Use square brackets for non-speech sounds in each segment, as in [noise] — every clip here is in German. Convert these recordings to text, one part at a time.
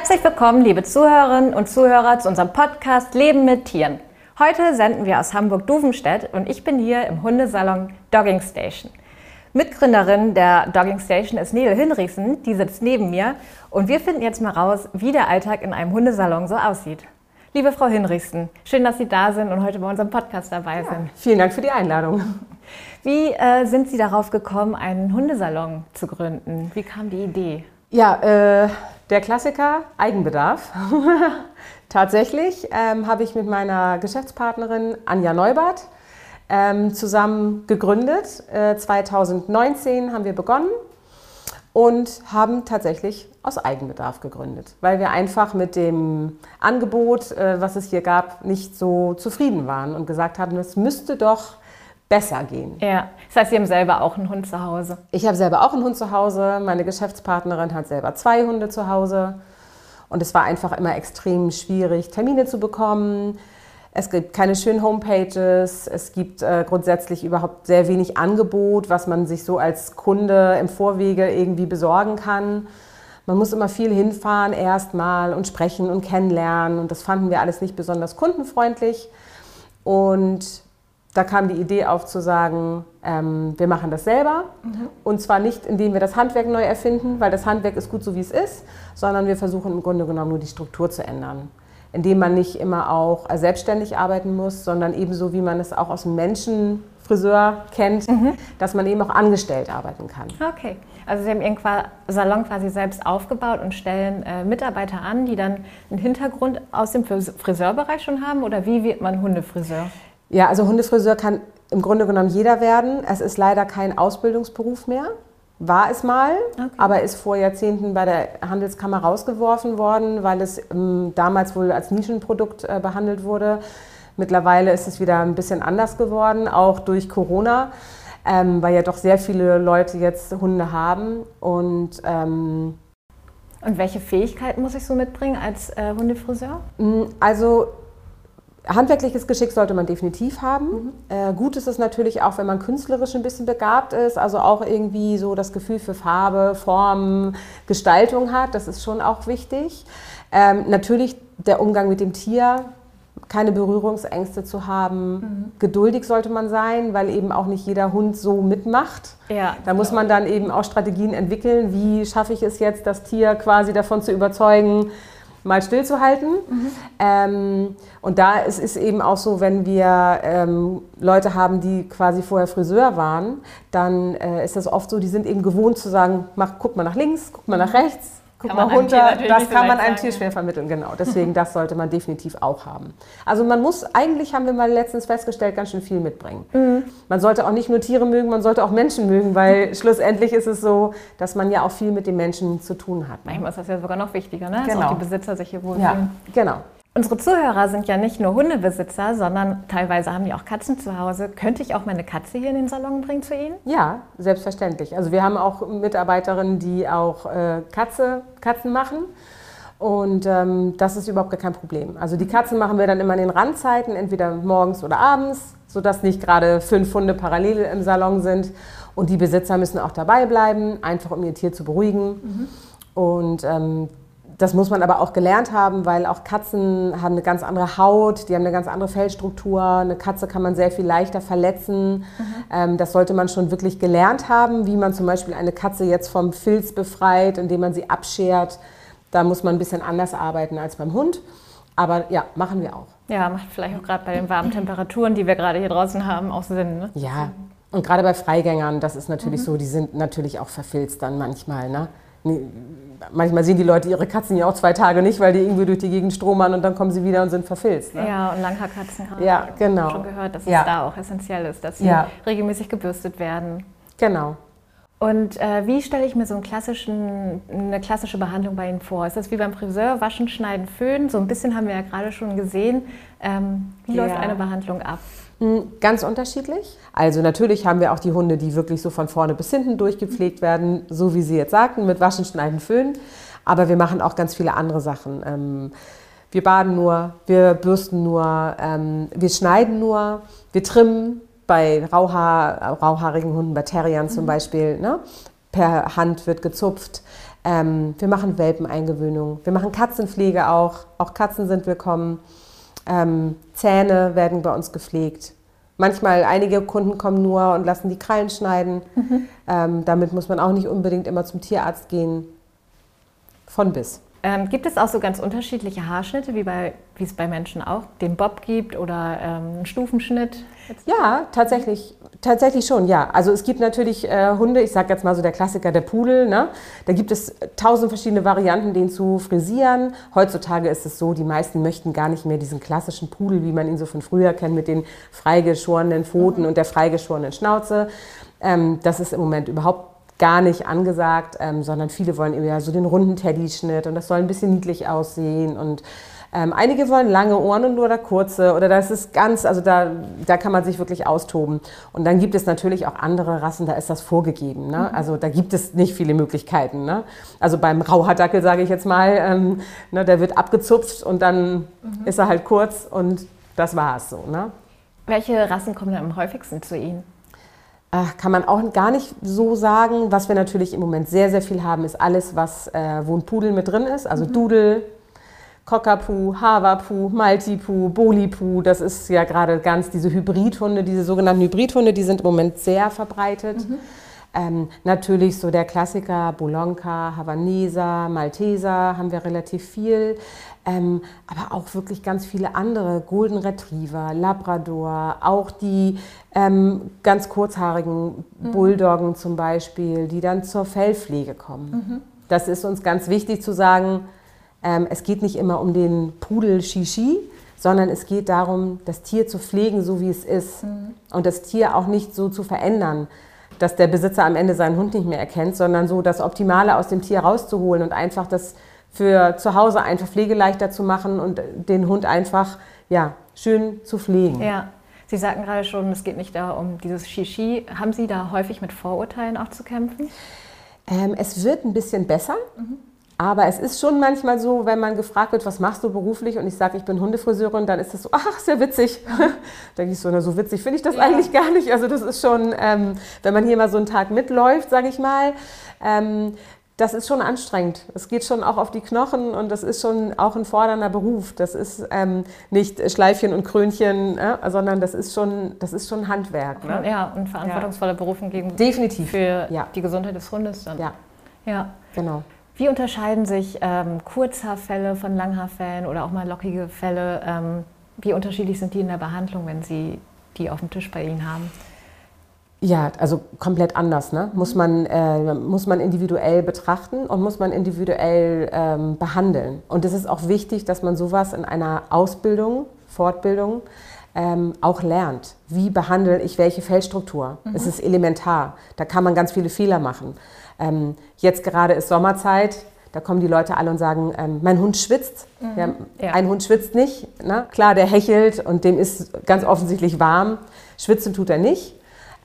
Herzlich willkommen, liebe Zuhörerinnen und Zuhörer, zu unserem Podcast Leben mit Tieren. Heute senden wir aus Hamburg-Duvenstedt und ich bin hier im Hundesalon Dogging Station. Mitgründerin der Dogging Station ist Nele Hinrichsen, die sitzt neben mir und wir finden jetzt mal raus, wie der Alltag in einem Hundesalon so aussieht. Liebe Frau Hinrichsen, schön, dass Sie da sind und heute bei unserem Podcast dabei ja, sind. Vielen Dank für die Einladung. Wie äh, sind Sie darauf gekommen, einen Hundesalon zu gründen? Wie kam die Idee? Ja, äh, der Klassiker Eigenbedarf. [laughs] Tatsächlich ähm, habe ich mit meiner Geschäftspartnerin Anja Neubart ähm, zusammen gegründet. Äh, 2019 haben wir begonnen und haben tatsächlich aus Eigenbedarf gegründet, weil wir einfach mit dem Angebot, äh, was es hier gab, nicht so zufrieden waren und gesagt haben, es müsste doch besser gehen. Ja, das heißt, Sie haben selber auch einen Hund zu Hause. Ich habe selber auch einen Hund zu Hause. Meine Geschäftspartnerin hat selber zwei Hunde zu Hause. Und es war einfach immer extrem schwierig, Termine zu bekommen. Es gibt keine schönen Homepages. Es gibt äh, grundsätzlich überhaupt sehr wenig Angebot, was man sich so als Kunde im Vorwege irgendwie besorgen kann. Man muss immer viel hinfahren erstmal und sprechen und kennenlernen. Und das fanden wir alles nicht besonders kundenfreundlich. Und da kam die Idee auf zu sagen, ähm, wir machen das selber. Mhm. Und zwar nicht, indem wir das Handwerk neu erfinden, weil das Handwerk ist gut so, wie es ist, sondern wir versuchen im Grunde genommen nur die Struktur zu ändern. Indem man nicht immer auch selbstständig arbeiten muss, sondern ebenso, wie man es auch aus dem Menschenfriseur kennt, mhm. dass man eben auch angestellt arbeiten kann. Okay. Also Sie haben Ihren Salon quasi selbst aufgebaut und stellen äh, Mitarbeiter an, die dann einen Hintergrund aus dem Friseurbereich schon haben? Oder wie wird man Hundefriseur? Ja, also Hundefriseur kann im Grunde genommen jeder werden. Es ist leider kein Ausbildungsberuf mehr. War es mal, okay. aber ist vor Jahrzehnten bei der Handelskammer rausgeworfen worden, weil es ähm, damals wohl als Nischenprodukt äh, behandelt wurde. Mittlerweile ist es wieder ein bisschen anders geworden, auch durch Corona, ähm, weil ja doch sehr viele Leute jetzt Hunde haben. Und, ähm, und welche Fähigkeiten muss ich so mitbringen als äh, Hundefriseur? Mm, also Handwerkliches Geschick sollte man definitiv haben. Mhm. Äh, gut ist es natürlich auch, wenn man künstlerisch ein bisschen begabt ist, also auch irgendwie so das Gefühl für Farbe, Form, Gestaltung hat. Das ist schon auch wichtig. Ähm, natürlich der Umgang mit dem Tier, keine Berührungsängste zu haben. Mhm. Geduldig sollte man sein, weil eben auch nicht jeder Hund so mitmacht. Ja, da muss man dann eben auch Strategien entwickeln. Wie schaffe ich es jetzt, das Tier quasi davon zu überzeugen, mal stillzuhalten. Mhm. Ähm, und da ist es eben auch so, wenn wir ähm, Leute haben, die quasi vorher Friseur waren, dann äh, ist das oft so, die sind eben gewohnt zu sagen, mach, guck mal nach links, guck mal nach rechts. Guck mal runter, das kann man einem Tier schwer vermitteln, genau. Deswegen, das sollte man definitiv auch haben. Also man muss, eigentlich haben wir mal letztens festgestellt, ganz schön viel mitbringen. Mhm. Man sollte auch nicht nur Tiere mögen, man sollte auch Menschen mögen, weil [laughs] schlussendlich ist es so, dass man ja auch viel mit den Menschen zu tun hat. Manchmal ist das ja sogar noch wichtiger, ne? Genau. Dass auch die Besitzer sich hier wohlfühlen. Ja, genau. Unsere Zuhörer sind ja nicht nur Hundebesitzer, sondern teilweise haben die auch Katzen zu Hause. Könnte ich auch meine Katze hier in den Salon bringen zu Ihnen? Ja, selbstverständlich. Also wir haben auch Mitarbeiterinnen, die auch äh, Katze, Katzen machen. Und ähm, das ist überhaupt kein Problem. Also die Katzen machen wir dann immer in den Randzeiten, entweder morgens oder abends, sodass nicht gerade fünf Hunde parallel im Salon sind. Und die Besitzer müssen auch dabei bleiben, einfach um ihr Tier zu beruhigen. Mhm. Und ähm, das muss man aber auch gelernt haben, weil auch Katzen haben eine ganz andere Haut, die haben eine ganz andere Fellstruktur. Eine Katze kann man sehr viel leichter verletzen. Mhm. Ähm, das sollte man schon wirklich gelernt haben, wie man zum Beispiel eine Katze jetzt vom Filz befreit, indem man sie abschert. Da muss man ein bisschen anders arbeiten als beim Hund. Aber ja, machen wir auch. Ja, macht vielleicht auch gerade bei den warmen Temperaturen, die wir gerade hier draußen haben, auch Sinn. Ne? Ja, und gerade bei Freigängern, das ist natürlich mhm. so, die sind natürlich auch verfilzt dann manchmal. Ne? Manchmal sehen die Leute ihre Katzen ja auch zwei Tage nicht, weil die irgendwie durch die Gegend stromern und dann kommen sie wieder und sind verfilzt. Ne? Ja, und Langhaarkatzen haben ja, genau. schon gehört, dass ja. es da auch essentiell ist, dass sie ja. regelmäßig gebürstet werden. Genau. Und äh, wie stelle ich mir so einen klassischen, eine klassische Behandlung bei Ihnen vor? Ist das wie beim Friseur, waschen, schneiden, föhnen? So ein bisschen haben wir ja gerade schon gesehen. Ähm, wie ja. läuft eine Behandlung ab? Hm, ganz unterschiedlich. Also natürlich haben wir auch die Hunde, die wirklich so von vorne bis hinten durchgepflegt werden, so wie Sie jetzt sagten, mit Waschen, Schneiden, Föhnen. Aber wir machen auch ganz viele andere Sachen. Ähm, wir baden nur, wir bürsten nur, ähm, wir schneiden nur, wir trimmen bei Rauhaar, rauhaarigen Hunden, bei Terriern zum mhm. Beispiel. Ne? Per Hand wird gezupft. Ähm, wir machen Welpeneingewöhnung. Wir machen Katzenpflege auch. Auch Katzen sind willkommen. Ähm, Zähne werden bei uns gepflegt. Manchmal, einige Kunden kommen nur und lassen die Krallen schneiden. Mhm. Ähm, damit muss man auch nicht unbedingt immer zum Tierarzt gehen. Von bis. Ähm, gibt es auch so ganz unterschiedliche Haarschnitte, wie, bei, wie es bei Menschen auch den Bob gibt oder ähm, einen Stufenschnitt? Ja, tatsächlich, tatsächlich schon, ja. Also es gibt natürlich äh, Hunde, ich sage jetzt mal so der Klassiker, der Pudel. Ne? Da gibt es tausend verschiedene Varianten, den zu frisieren. Heutzutage ist es so, die meisten möchten gar nicht mehr diesen klassischen Pudel, wie man ihn so von früher kennt, mit den freigeschorenen Pfoten mhm. und der freigeschorenen Schnauze. Ähm, das ist im Moment überhaupt gar nicht angesagt, ähm, sondern viele wollen eher so den runden Teddy-Schnitt und das soll ein bisschen niedlich aussehen und ähm, einige wollen lange Ohren und nur da kurze oder das ist ganz, also da, da kann man sich wirklich austoben. Und dann gibt es natürlich auch andere Rassen, da ist das vorgegeben. Ne? Mhm. Also da gibt es nicht viele Möglichkeiten. Ne? Also beim Rauhaardackel sage ich jetzt mal, ähm, ne, der wird abgezupft und dann mhm. ist er halt kurz und das war's so. Ne? Welche Rassen kommen am häufigsten zu Ihnen? Kann man auch gar nicht so sagen. Was wir natürlich im Moment sehr, sehr viel haben, ist alles, was, äh, wo ein Pudel mit drin ist. Also mhm. Dudel, Cockapoo, Havapu, Maltipu, Bolipu. Das ist ja gerade ganz diese Hybridhunde, diese sogenannten Hybridhunde, die sind im Moment sehr verbreitet. Mhm. Ähm, natürlich so der Klassiker Bolonka, Havaneser, Malteser haben wir relativ viel. Ähm, aber auch wirklich ganz viele andere, Golden Retriever, Labrador, auch die ähm, ganz kurzhaarigen mhm. Bulldoggen zum Beispiel, die dann zur Fellpflege kommen. Mhm. Das ist uns ganz wichtig zu sagen, ähm, es geht nicht immer um den Pudel Shishi, sondern es geht darum, das Tier zu pflegen, so wie es ist. Mhm. Und das Tier auch nicht so zu verändern, dass der Besitzer am Ende seinen Hund nicht mehr erkennt, sondern so das Optimale aus dem Tier rauszuholen und einfach das für zu Hause einfach pflegeleichter zu machen und den Hund einfach ja, schön zu pflegen. Ja. Sie sagten gerade schon, es geht nicht da um dieses Shishi. Haben Sie da häufig mit Vorurteilen auch zu kämpfen? Ähm, es wird ein bisschen besser. Mhm. Aber es ist schon manchmal so, wenn man gefragt wird, was machst du beruflich und ich sage, ich bin Hundefriseurin, dann ist das so, ach, sehr witzig. [laughs] denke ich so, na, so witzig finde ich das ja. eigentlich gar nicht. Also das ist schon, ähm, wenn man hier mal so einen Tag mitläuft, sage ich mal, ähm, das ist schon anstrengend. Es geht schon auch auf die Knochen und das ist schon auch ein fordernder Beruf. Das ist ähm, nicht Schleifchen und Krönchen, äh, sondern das ist schon, das ist schon Handwerk. Ne? Ja, und verantwortungsvolle ja. Berufe gegen Definitiv. für ja. die Gesundheit des Hundes dann. Ja. Ja. Genau. Wie unterscheiden sich ähm, Kurzhaarfälle von Langhaarfällen oder auch mal lockige Fälle? Ähm, wie unterschiedlich sind die in der Behandlung, wenn Sie die auf dem Tisch bei Ihnen haben? Ja, also komplett anders. Ne? Muss, man, äh, muss man individuell betrachten und muss man individuell ähm, behandeln. Und es ist auch wichtig, dass man sowas in einer Ausbildung, Fortbildung ähm, auch lernt. Wie behandle ich welche Fellstruktur? Mhm. Es ist elementar. Da kann man ganz viele Fehler machen. Ähm, jetzt gerade ist Sommerzeit. Da kommen die Leute alle und sagen, ähm, mein Hund schwitzt. Mhm. Ja, ja. Ein Hund schwitzt nicht. Ne? Klar, der hechelt und dem ist ganz offensichtlich warm. Schwitzen tut er nicht.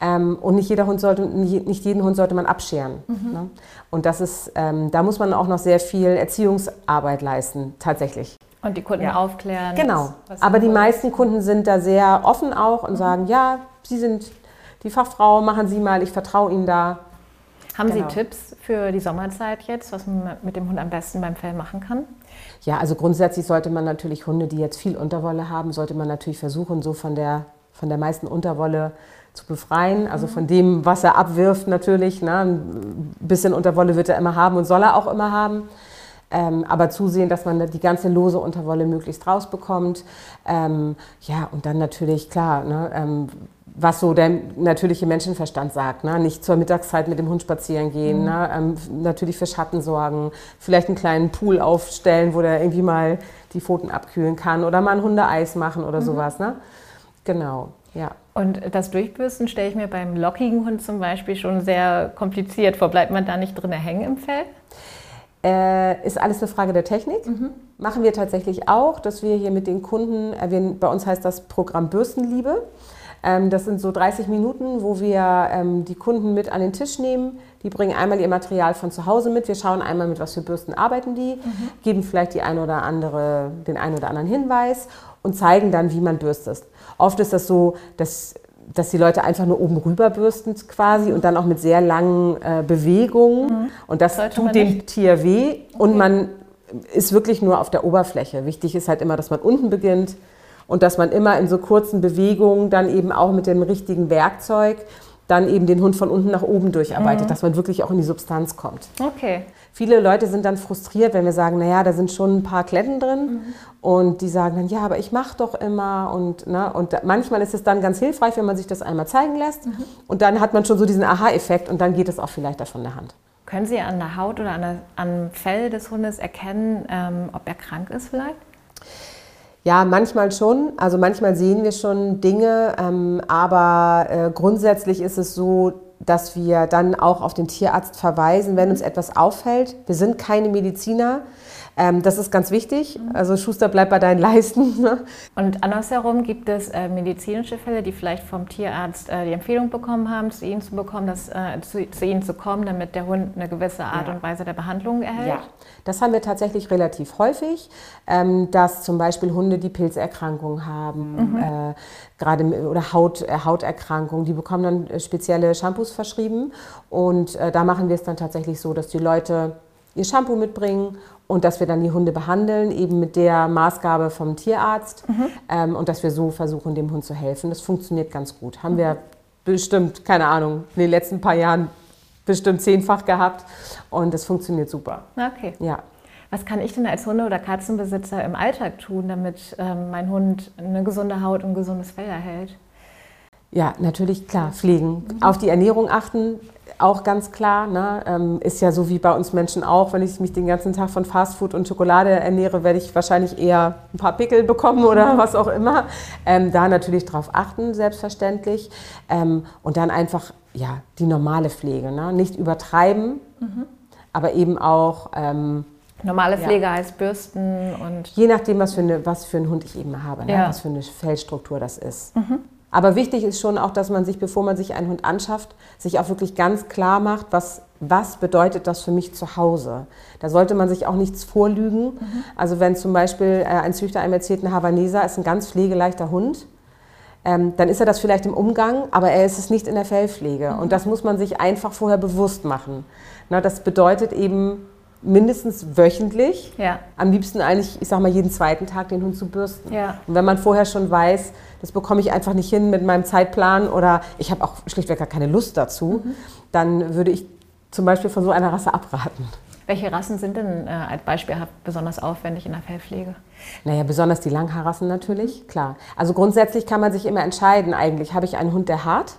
Ähm, und nicht, jeder Hund sollte, nicht jeden Hund sollte man abscheren. Mhm. Ne? Und das ist, ähm, da muss man auch noch sehr viel Erziehungsarbeit leisten, tatsächlich. Und die Kunden ja. aufklären. Genau. Aber die meisten Kunden sind da sehr offen auch und mhm. sagen, ja, Sie sind die Fachfrau, machen Sie mal, ich vertraue Ihnen da. Haben genau. Sie Tipps für die Sommerzeit jetzt, was man mit dem Hund am besten beim Fell machen kann? Ja, also grundsätzlich sollte man natürlich Hunde, die jetzt viel Unterwolle haben, sollte man natürlich versuchen, so von der, von der meisten Unterwolle zu befreien. Also von dem, was er abwirft natürlich. Ne? Ein bisschen Unterwolle wird er immer haben und soll er auch immer haben. Ähm, aber zusehen, dass man die ganze lose Unterwolle möglichst rausbekommt. Ähm, ja, und dann natürlich, klar, ne, ähm, was so der natürliche Menschenverstand sagt. Ne? Nicht zur Mittagszeit mit dem Hund spazieren gehen, mhm. ne? ähm, natürlich für Schatten sorgen, vielleicht einen kleinen Pool aufstellen, wo der irgendwie mal die Pfoten abkühlen kann oder mal ein Hundeeis machen oder mhm. sowas. Ne? Genau, ja. Und das Durchbürsten stelle ich mir beim lockigen Hund zum Beispiel schon sehr kompliziert vor. Bleibt man da nicht drin hängen im Fell? Äh, ist alles eine Frage der Technik. Mhm. Machen wir tatsächlich auch, dass wir hier mit den Kunden, äh, wir, bei uns heißt das Programm Bürstenliebe. Ähm, das sind so 30 Minuten, wo wir ähm, die Kunden mit an den Tisch nehmen. Die bringen einmal ihr Material von zu Hause mit. Wir schauen einmal, mit was für Bürsten arbeiten die, mhm. geben vielleicht die eine oder andere, den einen oder anderen Hinweis und zeigen dann, wie man bürstet. Oft ist das so, dass dass die Leute einfach nur oben rüber bürsten quasi und dann auch mit sehr langen äh, Bewegungen. Mhm. Und das Sollte tut dem nicht. Tier weh okay. und man ist wirklich nur auf der Oberfläche. Wichtig ist halt immer, dass man unten beginnt und dass man immer in so kurzen Bewegungen dann eben auch mit dem richtigen Werkzeug dann eben den Hund von unten nach oben durcharbeitet, mhm. dass man wirklich auch in die Substanz kommt. Okay. Viele Leute sind dann frustriert, wenn wir sagen, naja, da sind schon ein paar Kletten drin mhm. und die sagen dann, ja, aber ich mache doch immer und, ne, und manchmal ist es dann ganz hilfreich, wenn man sich das einmal zeigen lässt mhm. und dann hat man schon so diesen Aha-Effekt und dann geht es auch vielleicht davon der Hand. Können Sie an der Haut oder an der, am Fell des Hundes erkennen, ähm, ob er krank ist vielleicht? Ja, manchmal schon. Also manchmal sehen wir schon Dinge, ähm, aber äh, grundsätzlich ist es so, dass wir dann auch auf den Tierarzt verweisen, wenn uns etwas auffällt. Wir sind keine Mediziner. Ähm, das ist ganz wichtig. Also Schuster bleibt bei deinen Leisten. [laughs] Ne? Und andersherum gibt es äh, medizinische Fälle, die vielleicht vom Tierarzt äh, die Empfehlung bekommen haben, zu ihnen zu bekommen, dass, äh, zu, zu, ihnen zu kommen, damit der Hund eine gewisse Art ja. und Weise der Behandlung erhält. Ja, das haben wir tatsächlich relativ häufig, ähm, dass zum Beispiel Hunde, die Pilzerkrankungen haben, mhm. Äh, gerade oder Haut, äh, Hauterkrankungen, die bekommen dann äh, spezielle Shampoos verschrieben und da machen wir es dann tatsächlich so, dass die Leute ihr Shampoo mitbringen und dass wir dann die Hunde behandeln, eben mit der Maßgabe vom Tierarzt mhm. ähm, und dass wir so versuchen, dem Hund zu helfen. Das funktioniert ganz gut. Haben mhm. wir bestimmt, keine Ahnung, in den letzten paar Jahren bestimmt zehnfach gehabt und das funktioniert super. Okay. Ja. Was kann ich denn als Hunde- oder Katzenbesitzer im Alltag tun, damit ähm, mein Hund eine gesunde Haut und ein gesundes Fell erhält? Ja, natürlich, klar, pflegen. Mhm. Auf die Ernährung achten, auch ganz klar. Ne? Ähm, ist ja so wie bei uns Menschen auch. Wenn ich mich den ganzen Tag von Fastfood und Schokolade ernähre, werde ich wahrscheinlich eher ein paar Pickel bekommen oder mhm. was auch immer. Ähm, da natürlich drauf achten, selbstverständlich. Ähm, und dann einfach ja, die normale Pflege. Ne? Nicht übertreiben, mhm. aber eben auch. Ähm, Normale Pflege ja. heißt Bürsten und. Je nachdem, was für, eine, was für einen Hund ich eben habe, ne? ja. was für eine Fellstruktur das ist. Mhm. Aber wichtig ist schon auch, dass man sich, bevor man sich einen Hund anschafft, sich auch wirklich ganz klar macht, was, was bedeutet das für mich zu Hause. Da sollte man sich auch nichts vorlügen. Mhm. Also wenn zum Beispiel äh, ein Züchter einem erzählt, ein Havaneser ist ein ganz pflegeleichter Hund, ähm, dann ist er das vielleicht im Umgang, aber er ist es nicht in der Fellpflege. Mhm. Und das muss man sich einfach vorher bewusst machen. Na, das bedeutet eben, mindestens wöchentlich. Ja. Am liebsten eigentlich, ich sag mal, jeden zweiten Tag den Hund zu bürsten. Ja. Und wenn man vorher schon weiß, das bekomme ich einfach nicht hin mit meinem Zeitplan oder ich habe auch schlichtweg gar keine Lust dazu, mhm. dann würde ich zum Beispiel von so einer Rasse abraten. Welche Rassen sind denn äh, als Beispiel besonders aufwendig in der Fellpflege? Naja, besonders die Langhaarrassen natürlich, klar. Also grundsätzlich kann man sich immer entscheiden, eigentlich habe ich einen Hund, der hart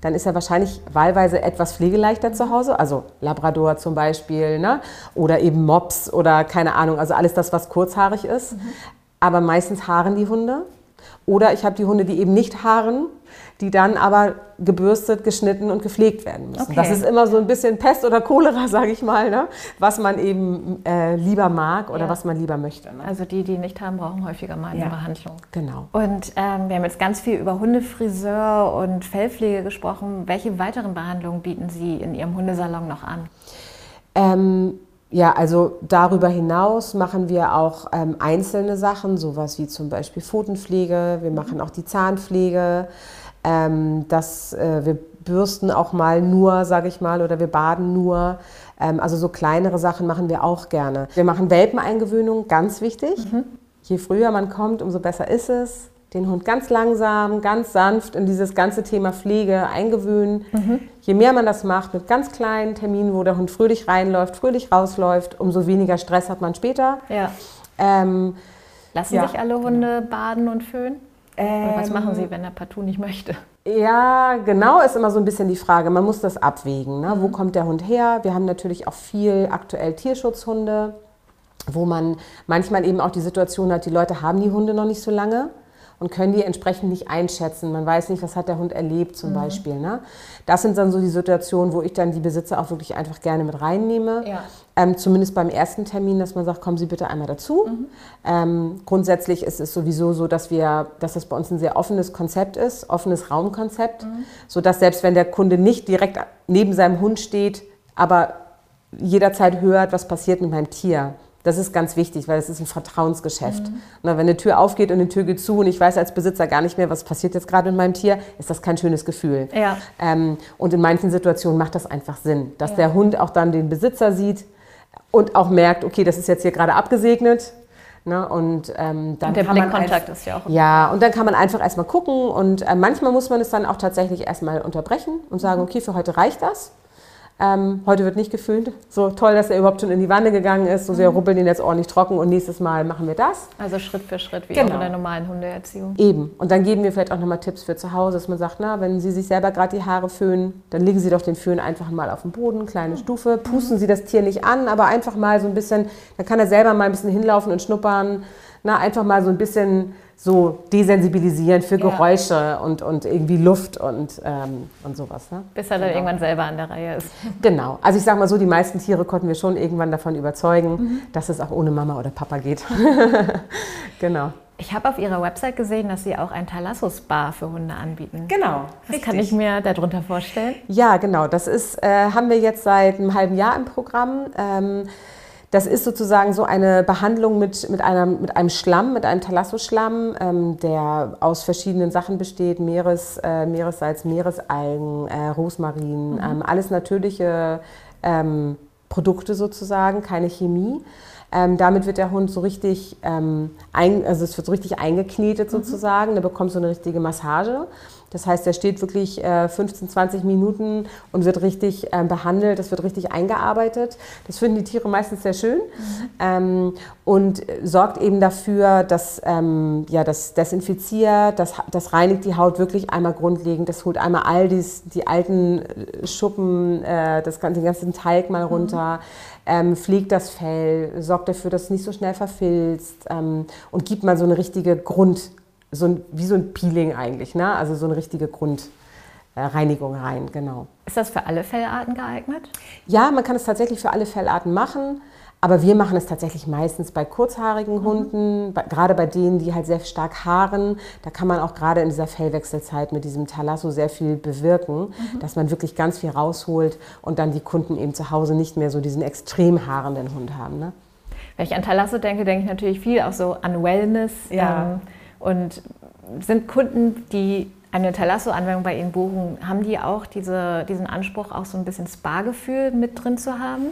dann ist er wahrscheinlich wahlweise etwas pflegeleichter zu Hause, also Labrador zum Beispiel, ne? oder eben Mops oder keine Ahnung, also alles das, was kurzhaarig ist. Mhm. Aber meistens haaren die Hunde. Oder ich habe die Hunde, die eben nicht haaren, die dann aber gebürstet, geschnitten und gepflegt werden müssen. Okay. Das ist immer so ein bisschen Pest oder Cholera, [laughs] sage ich mal, ne? was man eben äh, lieber mag oder ja. was man lieber möchte. Ne? Also die, die nicht haben, brauchen häufiger mal eine ja. Behandlung. Genau. Und ähm, wir haben jetzt ganz viel über Hundefriseur und Fellpflege gesprochen. Welche weiteren Behandlungen bieten Sie in Ihrem Hundesalon noch an? Ähm, ja, also darüber hinaus machen wir auch ähm, einzelne Sachen, sowas wie zum Beispiel Pfotenpflege, wir machen auch die Zahnpflege, ähm, dass äh, wir bürsten auch mal nur, sage ich mal, oder wir baden nur. Ähm, also so kleinere Sachen machen wir auch gerne. Wir machen Welpeneingewöhnung, ganz wichtig. Mhm. Je früher man kommt, umso besser ist es den Hund ganz langsam, ganz sanft in dieses ganze Thema Pflege eingewöhnen. Mhm. Je mehr man das macht mit ganz kleinen Terminen, wo der Hund fröhlich reinläuft, fröhlich rausläuft, umso weniger Stress hat man später. Ja. Ähm, Lassen ja. sich alle Hunde baden und föhnen? Ähm, was machen sie, wenn er partout nicht möchte? Ja, genau, ist immer so ein bisschen die Frage. Man muss das abwägen. Ne? Mhm. Wo kommt der Hund her? Wir haben natürlich auch viel aktuell Tierschutzhunde, wo man manchmal eben auch die Situation hat, die Leute haben die Hunde noch nicht so lange und können die entsprechend nicht einschätzen. Man weiß nicht, was hat der Hund erlebt zum mhm. Beispiel. Ne? Das sind dann so die Situationen, wo ich dann die Besitzer auch wirklich einfach gerne mit reinnehme. Ja. Ähm, zumindest beim ersten Termin, dass man sagt, kommen Sie bitte einmal dazu. Mhm. Ähm, grundsätzlich ist es sowieso so, dass wir, dass das bei uns ein sehr offenes Konzept ist, offenes Raumkonzept, mhm. sodass selbst wenn der Kunde nicht direkt neben seinem Hund steht, aber jederzeit hört, was passiert mit meinem Tier Das ist ganz wichtig, weil es ist ein Vertrauensgeschäft. Mhm. Na, wenn eine Tür aufgeht und eine Tür geht zu und ich weiß als Besitzer gar nicht mehr, was passiert jetzt gerade mit meinem Tier, ist das kein schönes Gefühl. Ja. Ähm, und in manchen Situationen macht das einfach Sinn, dass ja. der Hund auch dann den Besitzer sieht und auch merkt, okay, das ist jetzt hier gerade abgesegnet. Ne? Und, ähm, dann und der Blickkontakt ist ja auch. Ja, und dann kann man einfach erstmal gucken und äh, manchmal muss man es dann auch tatsächlich erstmal unterbrechen und sagen, okay, für heute reicht das. Ähm, heute wird nicht geföhnt. So toll, dass er überhaupt schon in die Wanne gegangen ist. So, wir mhm. rubbeln ihn jetzt ordentlich trocken und nächstes Mal machen wir das. Also Schritt für Schritt, wie genau. auch in der normalen Hundeerziehung. Eben. Und dann geben wir vielleicht auch nochmal Tipps für zu Hause, dass man sagt, na, wenn Sie sich selber gerade die Haare föhnen, dann legen Sie doch den Föhn einfach mal auf den Boden, kleine mhm. Stufe. Pusten. Sie das Tier nicht an, aber einfach mal so ein bisschen, dann kann er selber mal ein bisschen hinlaufen und schnuppern. Na, einfach mal so ein bisschen so desensibilisieren für Geräusche ja. und, und irgendwie Luft und, ähm, und sowas. Ne? Bis er dann genau. irgendwann selber an der Reihe ist. [laughs] Genau. Also ich sage mal so, die meisten Tiere konnten wir schon irgendwann davon überzeugen, mhm. dass es auch ohne Mama oder Papa geht. [laughs] [laughs] genau. Ich habe auf Ihrer Website gesehen, dass Sie auch ein Thalassus-Spa für Hunde anbieten. Genau. Was richtig. kann ich mir darunter vorstellen? Ja, genau. Das ist, äh, haben wir jetzt seit einem halben Jahr im Programm. Ähm, das ist sozusagen so eine Behandlung mit, mit, einer, mit einem Schlamm, mit einem Thalassoschlamm, ähm, der aus verschiedenen Sachen besteht: Meeres, äh, Meeressalz, Meeresalgen, äh, Rosmarin, mhm. ähm, alles natürliche ähm, Produkte sozusagen, keine Chemie. Ähm, damit wird der Hund so richtig, ähm, ein, also es wird so richtig eingeknetet mhm. sozusagen. Mhm. Der bekommt so eine richtige Massage. Das heißt, er steht wirklich äh, 15, 20 Minuten und wird richtig äh, behandelt, das wird richtig eingearbeitet. Das finden die Tiere meistens sehr schön mhm. ähm, und sorgt eben dafür, dass ähm, ja, das desinfiziert, das, das reinigt die Haut wirklich einmal grundlegend, das holt einmal all dies, die alten äh, Schuppen, äh, das, den ganzen Talg mal mhm. runter. Mhm. Ähm, pflegt das Fell, sorgt dafür, dass es nicht so schnell verfilzt ähm, und gibt mal so eine richtige Grund, so ein, wie so ein Peeling eigentlich, ne? also so eine richtige Grundreinigung rein, genau. Ist das für alle Fellarten geeignet? Ja, man kann es tatsächlich für alle Fellarten machen. Aber wir machen es tatsächlich meistens bei kurzhaarigen mhm. Hunden, bei, gerade bei denen, die halt sehr stark haaren. Da kann man auch gerade in dieser Fellwechselzeit mit diesem Talasso sehr viel bewirken, mhm. dass man wirklich ganz viel rausholt und dann die Kunden eben zu Hause nicht mehr so diesen extrem haarenden Hund haben. Ne? Wenn ich an Talasso denke, denke ich natürlich viel auch so an Wellness. Ja. Ähm, und sind Kunden, die eine Talasso-Anwendung bei Ihnen buchen, haben die auch diese, diesen Anspruch, auch so ein bisschen Spa-Gefühl mit drin zu haben?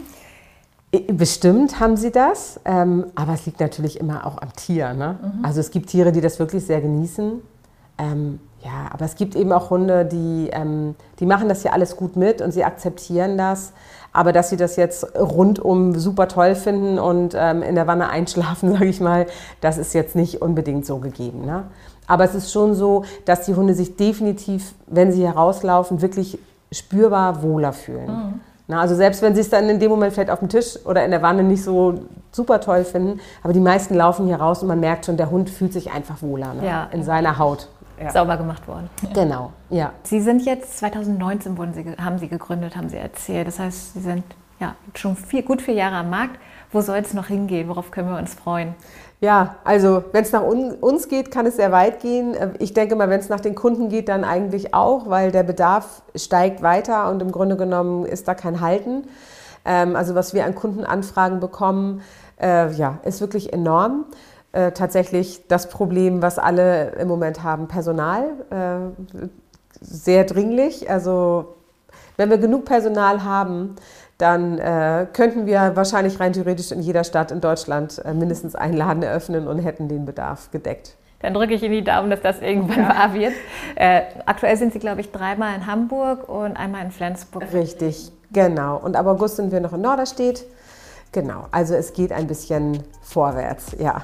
Bestimmt haben sie das, ähm, aber es liegt natürlich immer auch am Tier. Ne? Mhm. Also es gibt Tiere, die das wirklich sehr genießen. Ähm, ja, aber es gibt eben auch Hunde, die, ähm, die machen das ja alles gut mit und sie akzeptieren das. Aber dass sie das jetzt rundum super toll finden und ähm, in der Wanne einschlafen, [laughs] sage ich mal, das ist jetzt nicht unbedingt so gegeben. Ne? Aber es ist schon so, dass die Hunde sich definitiv, wenn sie herauslaufen, wirklich spürbar wohler fühlen. Mhm. Na, also selbst wenn sie es dann in dem Moment vielleicht auf dem Tisch oder in der Wanne nicht so super toll finden, aber die meisten laufen hier raus und man merkt schon, der Hund fühlt sich einfach wohler ne? ja. in seiner Haut ja. sauber gemacht worden. Genau, ja. Sie sind jetzt 2019 wurden Sie, haben Sie gegründet, haben Sie erzählt. Das heißt, Sie sind ja schon vier, gut vier Jahre am Markt. Wo soll es noch hingehen? Worauf können wir uns freuen? Ja, also wenn es nach un uns geht, kann es sehr weit gehen. Ich denke mal, wenn es nach den Kunden geht, dann eigentlich auch, weil der Bedarf steigt weiter und im Grunde genommen ist da kein Halten. Ähm, also was wir an Kundenanfragen bekommen, äh, ja, ist wirklich enorm. Äh, tatsächlich das Problem, was alle im Moment haben, Personal. Äh, sehr dringlich. Also wenn wir genug Personal haben, dann äh, könnten wir wahrscheinlich rein theoretisch in jeder Stadt in Deutschland äh, mindestens einen Laden eröffnen und hätten den Bedarf gedeckt. Dann drücke ich Ihnen die Daumen, dass das irgendwann ja. wahr wird. Äh, aktuell sind Sie, glaube ich, dreimal in Hamburg und einmal in Flensburg. Richtig, genau. Und ab August sind wir noch in Norderstedt. Genau, also es geht ein bisschen vorwärts, ja.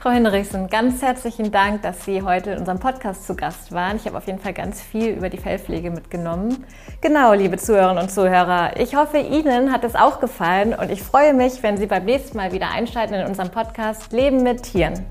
Frau Hinrichsen, ganz herzlichen Dank, dass Sie heute in unserem Podcast zu Gast waren. Ich habe auf jeden Fall ganz viel über die Fellpflege mitgenommen. Genau, liebe Zuhörerinnen und Zuhörer, ich hoffe, Ihnen hat es auch gefallen und ich freue mich, wenn Sie beim nächsten Mal wieder einschalten in unserem Podcast Leben mit Tieren.